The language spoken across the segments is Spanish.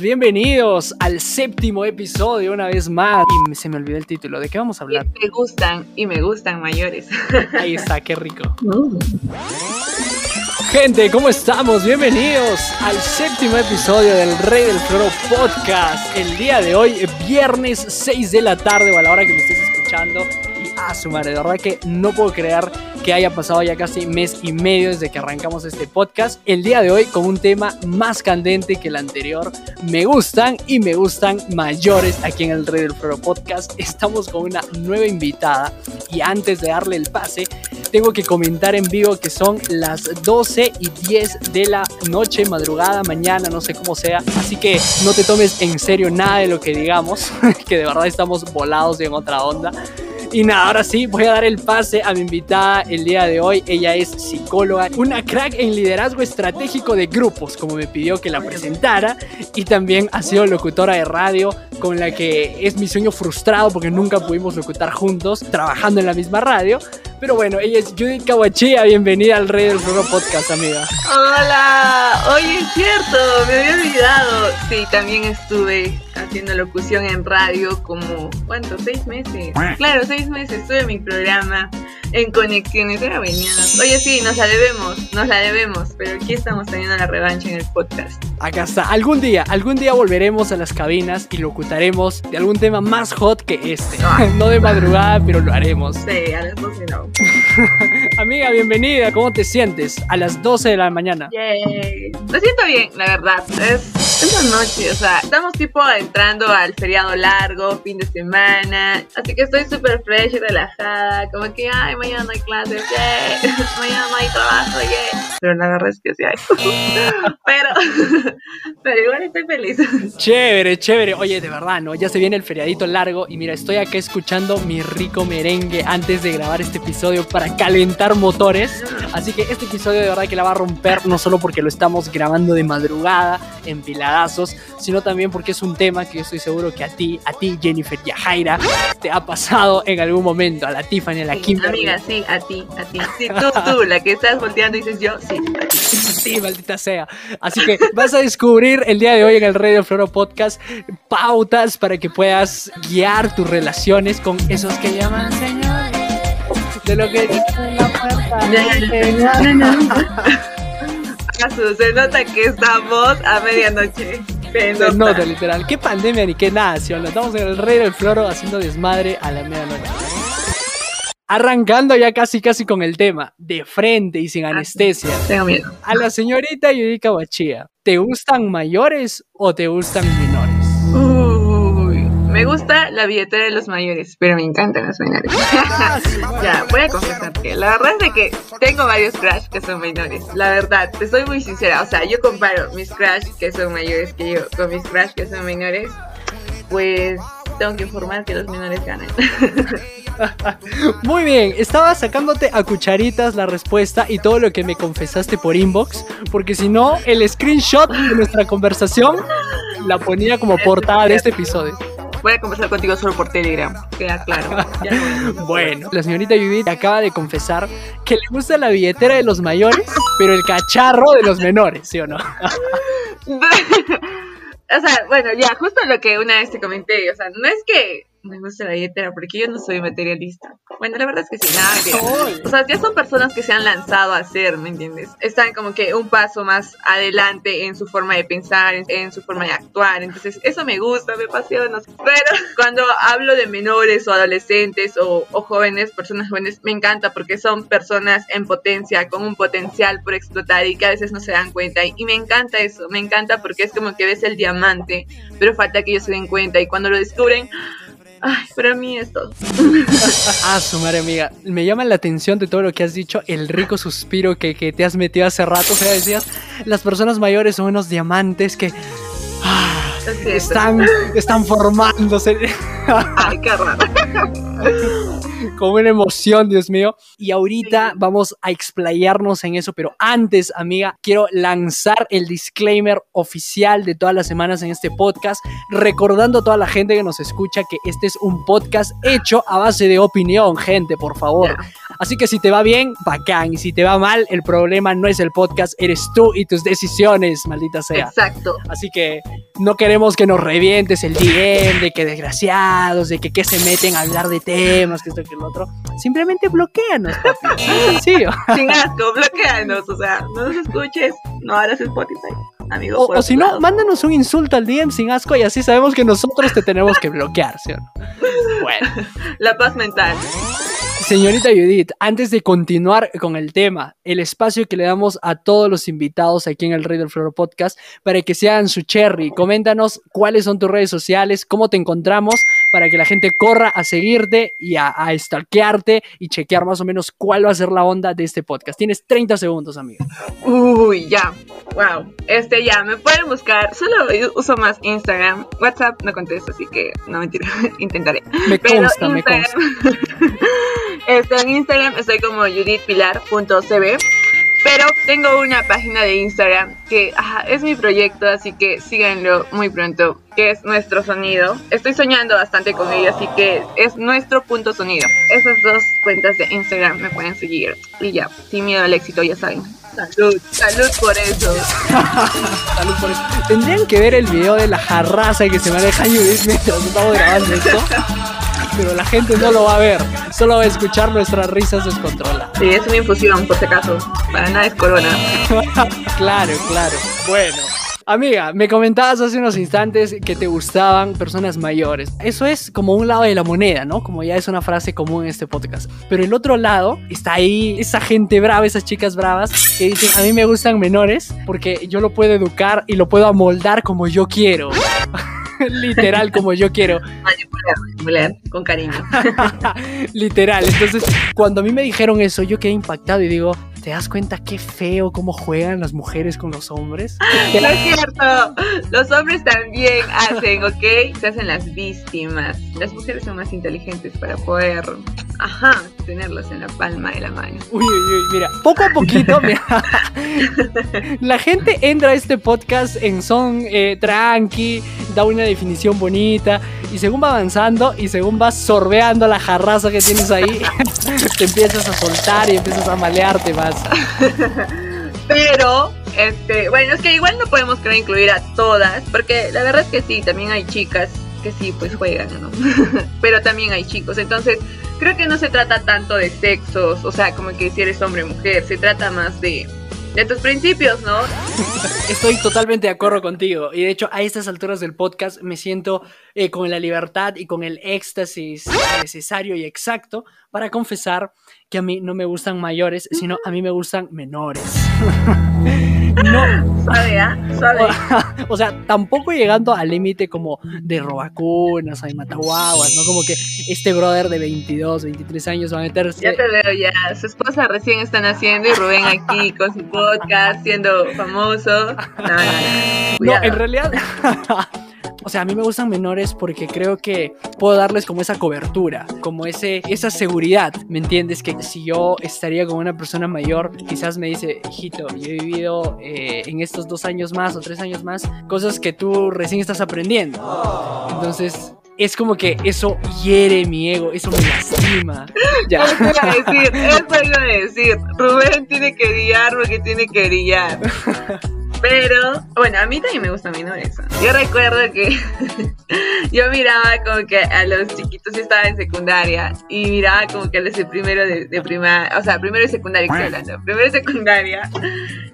Bienvenidos al séptimo episodio una vez más. Y se me olvidó el título. ¿De qué vamos a hablar? Me gustan y me gustan mayores. Ahí está, qué rico. Gente, ¿cómo estamos? Bienvenidos al séptimo episodio del Rey del Floro Podcast. El día de hoy, viernes 6 de la tarde o a la hora que me estés escuchando. Y a su madre, de verdad que no puedo creer que haya pasado ya casi mes y medio desde que arrancamos este podcast. El día de hoy con un tema más candente que el anterior. Me gustan y me gustan mayores aquí en el Rey del Floro Podcast. Estamos con una nueva invitada y antes de darle el pase, tengo que comentar en vivo que son las 12 y 10 de la noche, madrugada, mañana, no sé cómo sea. Así que no te tomes en serio nada de lo que digamos, que de verdad estamos volados en otra onda. Y nada, ahora sí, voy a dar el pase a mi invitada el día de hoy. Ella es psicóloga, una crack en liderazgo estratégico de grupos, como me pidió que la presentara. Y también ha sido locutora de radio, con la que es mi sueño frustrado porque nunca pudimos locutar juntos, trabajando en la misma radio. Pero bueno, ella es Judith Kawachia. Bienvenida al Rey del Fuego Podcast, amiga. Hola, oye, es cierto, me había olvidado. Sí, también estuve haciendo locución en radio como, ¿cuánto? ¿Seis meses? Claro, seis meses estuve en mi programa en Conexiones, era venidas. Oye, sí, nos la debemos, nos la debemos, pero aquí estamos teniendo la revancha en el podcast. Acá está, algún día, algún día volveremos a las cabinas y locutaremos de algún tema más hot que este. no de madrugada, pero lo haremos. Sí, a las 12 no. Amiga, bienvenida, ¿cómo te sientes? A las 12 de la mañana. Yay. Me siento bien, la verdad. Es, es la noche, o sea, estamos tipo entrando al feriado largo, fin de semana, así que estoy súper fresh y relajada, como que, ay, mañana no hay clases, yeah. mañana no hay trabajo, yeah. Pero la verdad es que sí hay. pero, pero igual estoy feliz. Chévere, chévere. Oye, de verdad, ¿no? Ya se viene el feriadito largo y mira, estoy acá escuchando mi rico merengue antes de grabar este episodio para calentar motores. Así que este episodio de verdad que la va a romper, no solo porque lo estamos grabando de madrugada, en piladazos, sino también porque es un tema que yo estoy seguro que a ti, a ti, Jennifer y a Jaira, te ha pasado en algún momento, a la Tiffany, a la Kim. Amiga, sí, a ti, a ti. Sí, tú, tú, la que estás volteando y dices yo, sí. Sí, maldita sea. Así que vas a descubrir el día de hoy en el Radio Floro Podcast pautas para que puedas guiar tus relaciones con esos que llaman señores. De lo que la se nota que estamos a medianoche. Se Se nota. nota, literal. ¿Qué pandemia ni qué nada, ¿sí o no? Estamos en el rey del floro haciendo desmadre a la medianoche. Arrancando ya casi casi con el tema, de frente y sin anestesia. Tengo miedo. A la señorita Yudica Bachía, ¿te gustan mayores o te gustan menores? Uy, me gusta la billetera de los mayores, pero me encantan los menores. ya, voy a confesar que la verdad es de que tengo varios crush que son menores. La verdad, te soy muy sincera. O sea, yo comparo mis crush que son mayores que yo con mis crush que son menores. Pues tengo que informar que los menores ganan. Muy bien, estaba sacándote a cucharitas la respuesta y todo lo que me confesaste por inbox, porque si no, el screenshot de nuestra conversación la ponía como portada de este episodio. voy a conversar contigo solo por Telegram. Queda claro. Bueno, la señorita Judith acaba de confesar que le gusta la billetera de los mayores, pero el cacharro de los menores, ¿sí o no? o sea, bueno, ya, justo lo que una vez te comenté, o sea, no es que me guste la billetera, porque yo no soy materialista. Bueno, la verdad es que sí, nada, mentira. O sea, ya son personas que se han lanzado a hacer, ¿me entiendes? Están como que un paso más adelante en su forma de pensar, en, en su forma de actuar. Entonces, eso me gusta, me apasiona. Pero cuando hablo de menores o adolescentes o, o jóvenes, personas jóvenes, me encanta porque son personas en potencia, con un potencial por explotar y que a veces no se dan cuenta. Y me encanta eso, me encanta porque es como que ves el diamante, pero falta que ellos se den cuenta. Y cuando lo descubren, ay, para mí es todo. Ah, su madre amiga, me llama la atención de todo lo que has dicho, el rico suspiro que, que te has metido hace rato, o sea, decías, las personas mayores son unos diamantes que... ah, están, están formándose. Ay, qué raro. con una emoción, Dios mío. Y ahorita vamos a explayarnos en eso, pero antes, amiga, quiero lanzar el disclaimer oficial de todas las semanas en este podcast, recordando a toda la gente que nos escucha que este es un podcast hecho a base de opinión, gente, por favor. Así que si te va bien, bacán. Y si te va mal, el problema no es el podcast, eres tú y tus decisiones, maldita sea. Exacto. Así que no queremos que nos revientes el DM de que desgraciados, de que, que se meten a hablar de temas, que esto, que lo otro. Simplemente bloqueanos, papi. sencillo. Sin asco, bloqueanos. O sea, no nos escuches, no harás Spotify. Amigo, o, o si no, mándanos un insulto al DM sin asco y así sabemos que nosotros te tenemos que bloquear, ¿sí o no? Bueno. La paz mental. Señorita Judith, antes de continuar con el tema, el espacio que le damos a todos los invitados aquí en el Rey del Podcast para que sean su cherry, coméntanos cuáles son tus redes sociales, cómo te encontramos, para que la gente corra a seguirte y a, a stalkearte y chequear más o menos cuál va a ser la onda de este podcast. Tienes 30 segundos, amigo. Uy, ya. Wow. Este ya, me pueden buscar. Solo uso más Instagram. WhatsApp no contesto, así que no mentira. Intentaré. Me consta, me consta. Este, en Instagram estoy como judithpilar.cb. Pero tengo una página de Instagram que es mi proyecto, así que síganlo muy pronto, que es Nuestro Sonido. Estoy soñando bastante con ello, así que es Nuestro Punto Sonido. Esas dos cuentas de Instagram me pueden seguir. Y ya, sin miedo al éxito, ya saben. Salud, salud por eso. salud por eso. Tendrían que ver el video de la jarraza que se maneja Judith mientras estamos grabando esto pero la gente no lo va a ver, solo va a escuchar nuestras risas descontroladas. Sí, es una infusión, por si acaso, para nada es corona. claro, claro. Bueno. Amiga, me comentabas hace unos instantes que te gustaban personas mayores. Eso es como un lado de la moneda, ¿no? Como ya es una frase común en este podcast. Pero el otro lado está ahí esa gente brava, esas chicas bravas que dicen, a mí me gustan menores porque yo lo puedo educar y lo puedo amoldar como yo quiero. Literal, como yo quiero. Manipular, con cariño. Literal. Entonces, cuando a mí me dijeron eso, yo quedé impactado y digo, ¿te das cuenta qué feo cómo juegan las mujeres con los hombres? No es cierto. Los hombres también hacen, ¿ok? Se hacen las víctimas. Las mujeres son más inteligentes para poder, ajá, tenerlos en la palma de la mano. Uy, uy, uy, mira, poco a poquito, mira, la gente entra a este podcast en son eh, tranqui, da una definición bonita y según va avanzando y según vas sorbeando la jarraza que tienes ahí, te empiezas a soltar y empiezas a malearte más. Pero, este, bueno, es que igual no podemos creo incluir a todas, porque la verdad es que sí, también hay chicas que sí, pues juegan, ¿no? Pero también hay chicos, entonces creo que no se trata tanto de sexos, o sea, como que si eres hombre o mujer, se trata más de de tus principios, ¿no? Estoy totalmente de acuerdo contigo. Y de hecho, a estas alturas del podcast me siento eh, con la libertad y con el éxtasis necesario y exacto para confesar que a mí no me gustan mayores, sino a mí me gustan menores. no. Suave, ¿eh? Suave. O, sea, tampoco llegando al límite como de robacunas, hay mataguaguas, ¿no? Como que este brother de 22, 23 años va a meterse. Ya te veo, ya. Su esposa recién está naciendo y Rubén aquí con su podcast siendo famoso. No, no, no. no en realidad. O sea, a mí me gustan menores porque creo que puedo darles como esa cobertura, como ese, esa seguridad, ¿me entiendes? Que si yo estaría con una persona mayor, quizás me dice, hijito, yo he vivido eh, en estos dos años más o tres años más cosas que tú recién estás aprendiendo. Entonces, es como que eso hiere mi ego, eso me lastima. Ya. Eso iba a decir, eso iba a decir. Rubén tiene que brillar porque tiene que brillar. Pero, bueno, a mí también me gusta menores. Yo recuerdo que yo miraba como que a los chiquitos, yo estaba en secundaria, y miraba como que a los de primero de, primaria, o sea, primero y secundaria, estoy hablando, primero y secundaria,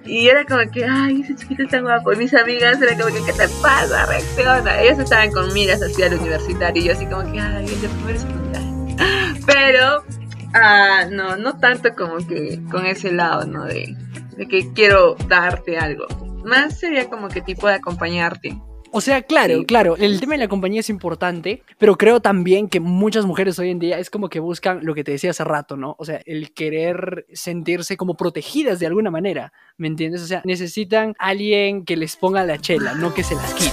y era como que, ay, ese chiquito está guapo. Y mis amigas era como que, ¿qué te pasa? Reacciona. Ellas estaban con miras hacia el universitario, y yo así como que, ay, el primero y secundaria. Pero, ah, no, no tanto como que con ese lado, ¿no? De, de que quiero darte algo más sería como que tipo de acompañarte. O sea, claro, claro, el tema de la compañía es importante, pero creo también que muchas mujeres hoy en día es como que buscan lo que te decía hace rato, ¿no? O sea, el querer sentirse como protegidas de alguna manera, ¿me entiendes? O sea, necesitan alguien que les ponga la chela, no que se las quite.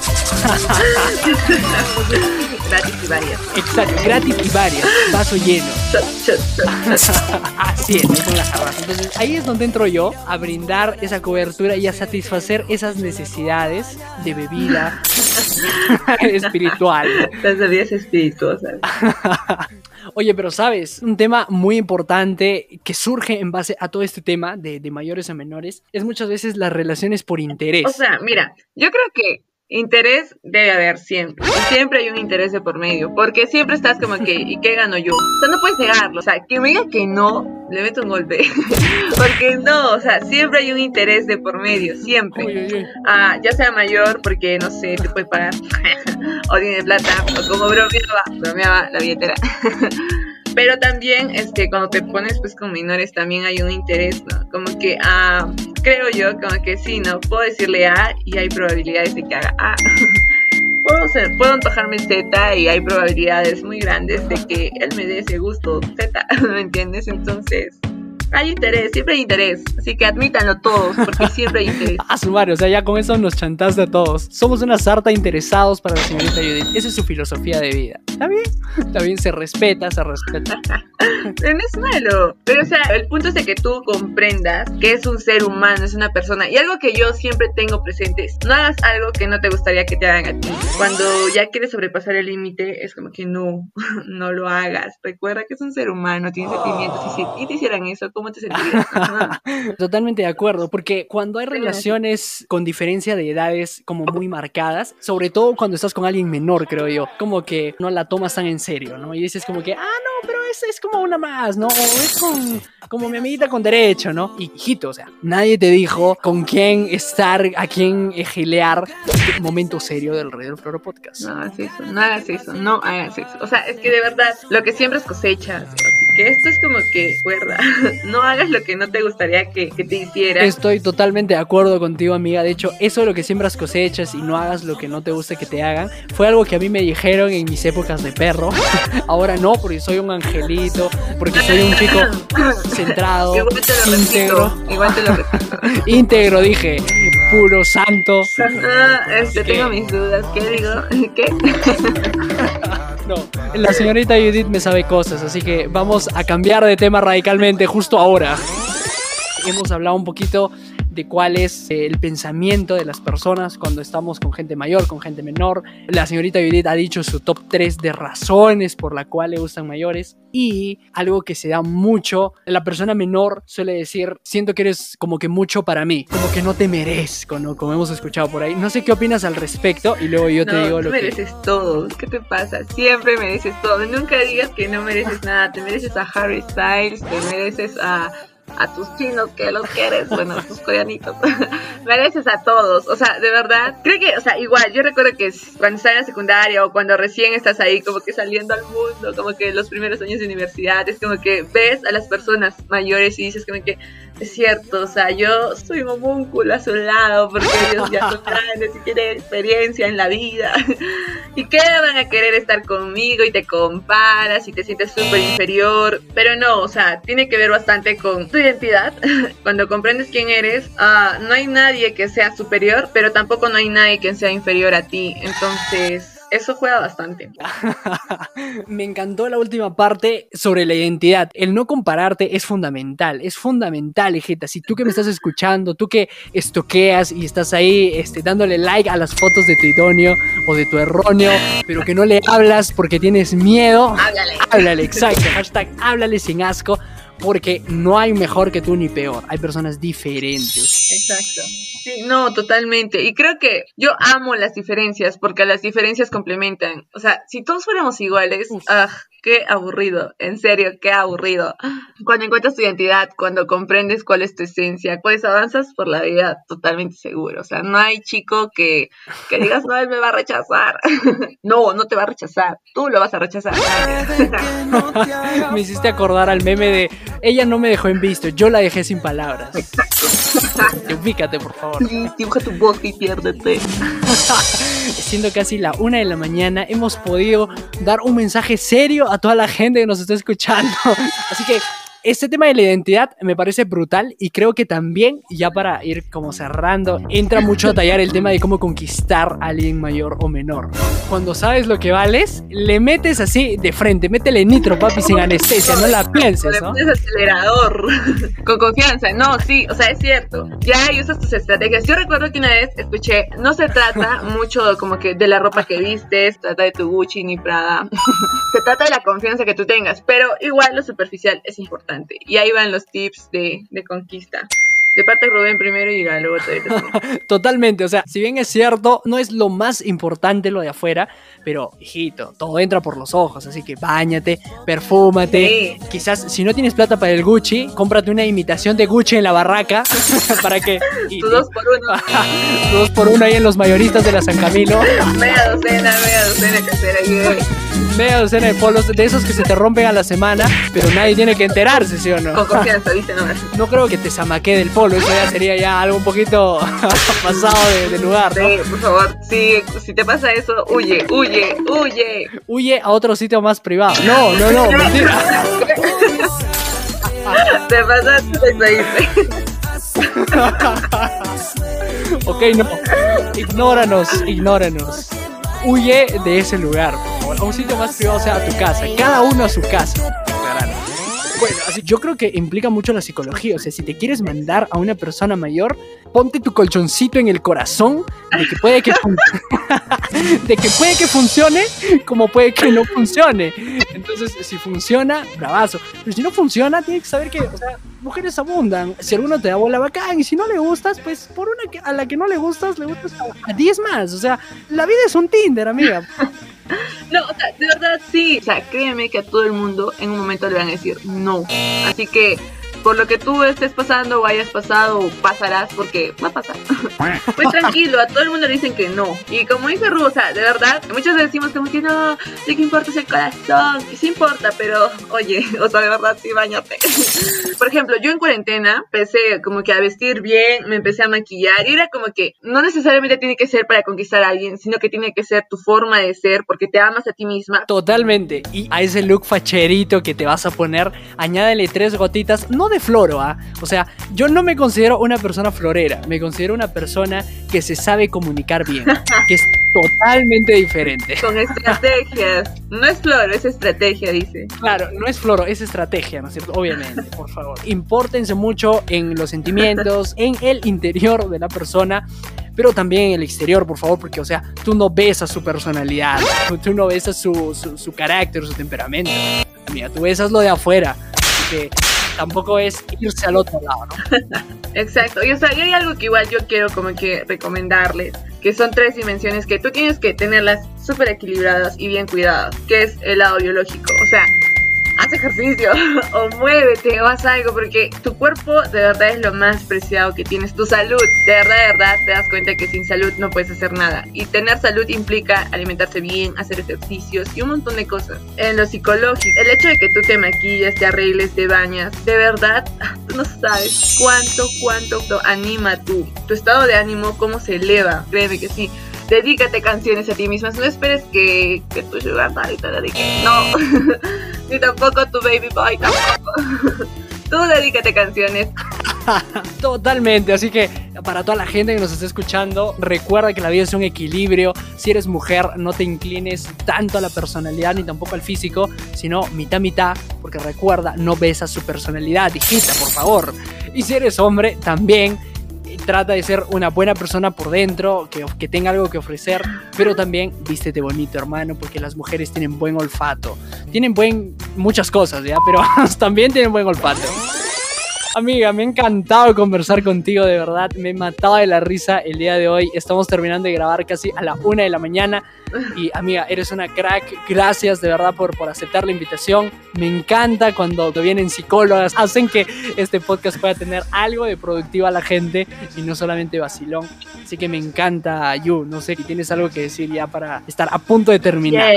gratis y varias. Exacto, gratis y varias, vaso lleno. Así es, con las jarras. Entonces ahí es donde entro yo a brindar esa cobertura y a satisfacer esas necesidades de bebida espiritual. Las bebidas espirituosas. Oye, pero sabes, un tema muy importante que surge en base a todo este tema de, de, mayores a menores es muchas veces las relaciones por interés. O sea, mira, yo creo que Interés debe haber siempre. siempre hay un interés de por medio. Porque siempre estás como que, ¿y qué gano yo? O sea, no puedes negarlo. O sea, que me diga que no, le meto un golpe. porque no, o sea, siempre hay un interés de por medio. Siempre. Ah, ya sea mayor, porque no sé, te puede pagar. o tiene plata. O como bromeaba, bromeaba la billetera. pero también este cuando te pones pues con menores también hay un interés no como que ah creo yo como que sí no puedo decirle A y hay probabilidades de que haga A. Puedo ser puedo antojarme Z y hay probabilidades muy grandes de que él me dé ese gusto Z ¿me entiendes? entonces hay interés, siempre hay interés. Así que admítanlo todos, porque siempre hay interés. A sumar, o sea, ya con eso nos chantaste a todos. Somos una sarta interesados para la señorita Judith. Esa es su filosofía de vida. ¿Está bien? Está bien, se respeta, se respeta. No es malo. Pero, o sea, el punto es de que tú comprendas que es un ser humano, es una persona. Y algo que yo siempre tengo presente es, no hagas algo que no te gustaría que te hagan a ti. Cuando ya quieres sobrepasar el límite, es como que no, no lo hagas. Recuerda que es un ser humano, tiene sentimientos. Y si te hicieran eso, ¿cómo te sentirías? Totalmente de acuerdo, porque cuando hay relaciones con diferencia de edades como muy marcadas, sobre todo cuando estás con alguien menor, creo yo, como que no la tomas tan en serio, ¿no? Y dices como que, ah, no, pero es, es como una más, ¿no? O es con, como mi amiguita con derecho, ¿no? Y hijito, o sea, nadie te dijo con quién estar, a quién ejilear este momento serio del Rey del Floro Podcast. No hagas eso, no hagas eso, no hagas eso. O sea, es que de verdad, lo que siempre es que esto es como que, cuerda, no hagas lo que no te gustaría que, te hiciera. Estoy totalmente de acuerdo contigo, amiga. De hecho, eso de lo que siembras cosechas y no hagas lo que no te gusta que te hagan, fue algo que a mí me dijeron en mis épocas de perro. Ahora no, porque soy un angelito, porque soy un chico centrado, íntegro. igual te lo íntegro, dije, puro santo. Ah, este, tengo mis dudas. ¿Qué digo? ¿Qué? No, la señorita Judith me sabe cosas, así que vamos a cambiar de tema radicalmente justo ahora. Hemos hablado un poquito de cuál es eh, el pensamiento de las personas cuando estamos con gente mayor, con gente menor. La señorita Judith ha dicho su top 3 de razones por la cual le gustan mayores. Y algo que se da mucho, la persona menor suele decir, siento que eres como que mucho para mí, como que no te merezco, ¿no? Como hemos escuchado por ahí. No sé qué opinas al respecto y luego yo te digo lo que... mereces todo, ¿qué te pasa? Siempre mereces todo. Nunca digas que no mereces nada. Te mereces a Harry Styles, te mereces a a tus chinos que los quieres, bueno, a tus coreanitos, mereces a todos, o sea, de verdad, creo que, o sea, igual, yo recuerdo que cuando estás en la secundaria o cuando recién estás ahí como que saliendo al mundo, como que los primeros años de universidad, es como que ves a las personas mayores y dices como que, es cierto, o sea, yo soy homúnculo a su lado porque ellos ya son grandes y tienen experiencia en la vida. ¿Y qué van a querer estar conmigo? Y te comparas y te sientes súper inferior. Pero no, o sea, tiene que ver bastante con tu identidad. Cuando comprendes quién eres, uh, no hay nadie que sea superior, pero tampoco no hay nadie que sea inferior a ti. Entonces eso juega bastante. Me encantó la última parte sobre la identidad. El no compararte es fundamental, es fundamental, hijita. Si tú que me estás escuchando, tú que estoqueas y estás ahí este, dándole like a las fotos de tu idóneo o de tu erróneo, pero que no le hablas porque tienes miedo, háblale. Háblale, exacto. Hashtag háblale sin asco porque no hay mejor que tú ni peor, hay personas diferentes. Exacto. Sí, no, totalmente. Y creo que yo amo las diferencias porque las diferencias complementan. O sea, si todos fuéramos iguales, ah, qué aburrido, en serio, qué aburrido. Cuando encuentras tu identidad, cuando comprendes cuál es tu esencia, pues avanzas por la vida totalmente seguro. O sea, no hay chico que, que digas, no, él me va a rechazar. no, no te va a rechazar, tú lo vas a rechazar. me hiciste acordar al meme de, ella no me dejó en visto, yo la dejé sin palabras. Exacto. Ubícate, por favor. dibuja tu bosque y piérdete. Siendo casi la una de la mañana, hemos podido dar un mensaje serio a toda la gente que nos está escuchando. Así que este tema de la identidad me parece brutal y creo que también, ya para ir como cerrando, entra mucho a tallar el tema de cómo conquistar a alguien mayor o menor. Cuando sabes lo que vales, le metes así de frente, métele nitro, papi, sin anestesia, no la pienses, ¿no? Le pones acelerador, con confianza. No, sí, o sea, es cierto. Ya usas tus estrategias. Yo recuerdo que una vez escuché, no se trata mucho como que de la ropa que vistes, trata de tu Gucci ni Prada. se trata de la confianza que tú tengas, pero igual lo superficial es importante. Y ahí van los tips de, de conquista. De parte de Rubén primero y luego te Totalmente, o sea, si bien es cierto, no es lo más importante lo de afuera, pero hijito, todo entra por los ojos, así que bañate, perfúmate. Quizás si no tienes plata para el Gucci, cómprate una imitación de Gucci en la barraca para que. tu dos por uno. dos por uno ahí en los mayoristas de la San Camilo. Media docena, media docena casera, Media docena de polos de esos que se te rompen a la semana, pero nadie tiene que enterarse, ¿sí o no? Con confianza, no. No creo que te zamaque del polo eso ya sería ya algo un poquito pasado de, lugar, ¿no? Sí, por favor, si, si te pasa eso, huye, huye, huye. Huye a otro sitio más privado. No, no, no, mentira. te pasaste de ok, no. Ignóranos, ignóranos. Huye de ese lugar, por favor. A un sitio más privado, o sea, a tu casa. Cada uno a su casa. Bueno, así yo creo que implica mucho la psicología. O sea, si te quieres mandar a una persona mayor, ponte tu colchoncito en el corazón de que puede que, de que puede que funcione como puede que no funcione. Entonces, si funciona, bravazo. Pero si no funciona, tienes que saber que, o sea, mujeres abundan. Si alguno te da bola bacán y si no le gustas, pues por una a la que no le gustas, le gustas a 10 más. O sea, la vida es un Tinder, amiga. No, o sea, de verdad sí. O sea, créeme que a todo el mundo en un momento le van a decir no. Así que por lo que tú estés pasando o hayas pasado pasarás, porque va a pasar. pues tranquilo, a todo el mundo le dicen que no. Y como dice Ru, o sea, de verdad, muchas decimos como que no, de qué importa es el corazón. Y sí importa, pero oye, o sea, de verdad sí, bañate. Por ejemplo, yo en cuarentena empecé como que a vestir bien, me empecé a maquillar y era como que no necesariamente tiene que ser para conquistar a alguien, sino que tiene que ser tu forma de ser porque te amas a ti misma. Totalmente. Y a ese look facherito que te vas a poner, añádele tres gotitas, no de floro, ¿ah? O sea, yo no me considero una persona florera, me considero una persona que se sabe comunicar bien, que es totalmente diferente. Con estrategias. No es floro, es estrategia, dice. Claro, no es floro, es estrategia, ¿no es cierto? Obviamente, por favor. Impórtense mucho en los sentimientos, en el interior de la persona pero también en el exterior, por favor, porque, o sea, tú no ves a su personalidad, tú no ves a su, su, su carácter, su temperamento. Mira, tú ves a lo de afuera. Así que tampoco es irse al otro lado, ¿no? Exacto. Y o sea, y hay algo que igual yo quiero como que recomendarles, que son tres dimensiones que tú tienes que tenerlas súper equilibradas y bien cuidadas, que es el lado biológico. O sea, haz ejercicio o muévete o haz algo porque tu cuerpo de verdad es lo más preciado que tienes. Tu salud, de verdad, de verdad, te das cuenta que sin salud no puedes hacer nada. Y tener salud implica alimentarse bien, hacer ejercicios y un montón de cosas. En lo psicológico, el hecho de que tú te maquillas, te arregles, te bañas, de verdad, no sabes cuánto, cuánto anima tu, tu estado de ánimo, cómo se eleva. Créeme que sí dedícate canciones a ti mismas. No esperes que, que tu sugar daddy te dedique. No. Ni tampoco tu baby boy tampoco. Tú dedícate canciones. Totalmente, así que para toda la gente que nos está escuchando, recuerda que la vida es un equilibrio. Si eres mujer, no te inclines tanto a la personalidad ni tampoco al físico, sino mitad mitad, porque recuerda, no besas su personalidad, hijita, por favor. Y si eres hombre, también trata de ser una buena persona por dentro, que, que tenga algo que ofrecer, pero también vístete bonito, hermano, porque las mujeres tienen buen olfato. Tienen buen muchas cosas, ¿ya? Pero también tienen buen olfato. Amiga, me ha encantado conversar contigo, de verdad. Me he matado de la risa el día de hoy. Estamos terminando de grabar casi a la una de la mañana. Y amiga, eres una crack. Gracias de verdad por, por aceptar la invitación. Me encanta cuando te vienen psicólogas. Hacen que este podcast pueda tener algo de productivo a la gente y no solamente vacilón. Así que me encanta, Yu. No sé si tienes algo que decir ya para estar a punto de terminar.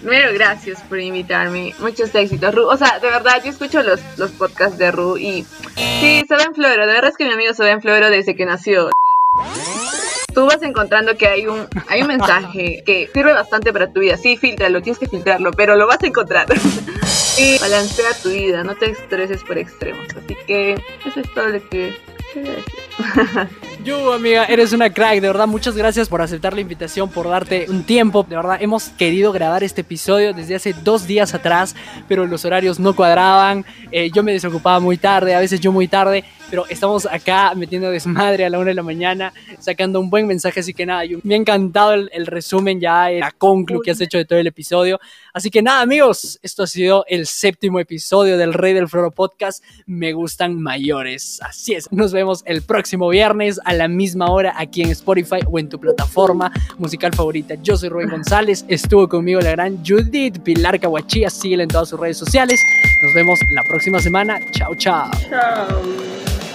Primero, gracias por invitarme. Muchos éxitos, Ru. O sea, de verdad, yo escucho los, los podcasts de Ru y sí, en Floro. De verdad es que mi amigo en Floro desde que nació. tú vas encontrando que hay un, hay un mensaje que sirve bastante para tu vida. Sí, filtralo, tienes que filtrarlo, pero lo vas a encontrar. y balancea tu vida, no te estreses por extremos. Así que eso es todo lo que Yu, amiga, eres una crack, de verdad, muchas gracias por aceptar la invitación, por darte un tiempo. De verdad, hemos querido grabar este episodio desde hace dos días atrás, pero los horarios no cuadraban. Eh, yo me desocupaba muy tarde, a veces yo muy tarde, pero estamos acá metiendo desmadre a la una de la mañana, sacando un buen mensaje. Así que nada, me ha encantado el, resumen ya, la conclu que has hecho de todo el episodio. Así que nada, amigos, esto ha sido el séptimo episodio del Rey del Floro Podcast. Me gustan mayores. Así es, nos vemos el próximo viernes a la misma hora aquí en Spotify o en tu plataforma musical favorita. Yo soy Rubén González, estuvo conmigo la gran Judith Pilar Cahuachía, síguela en todas sus redes sociales. Nos vemos la próxima semana. Chao, chao. Chao.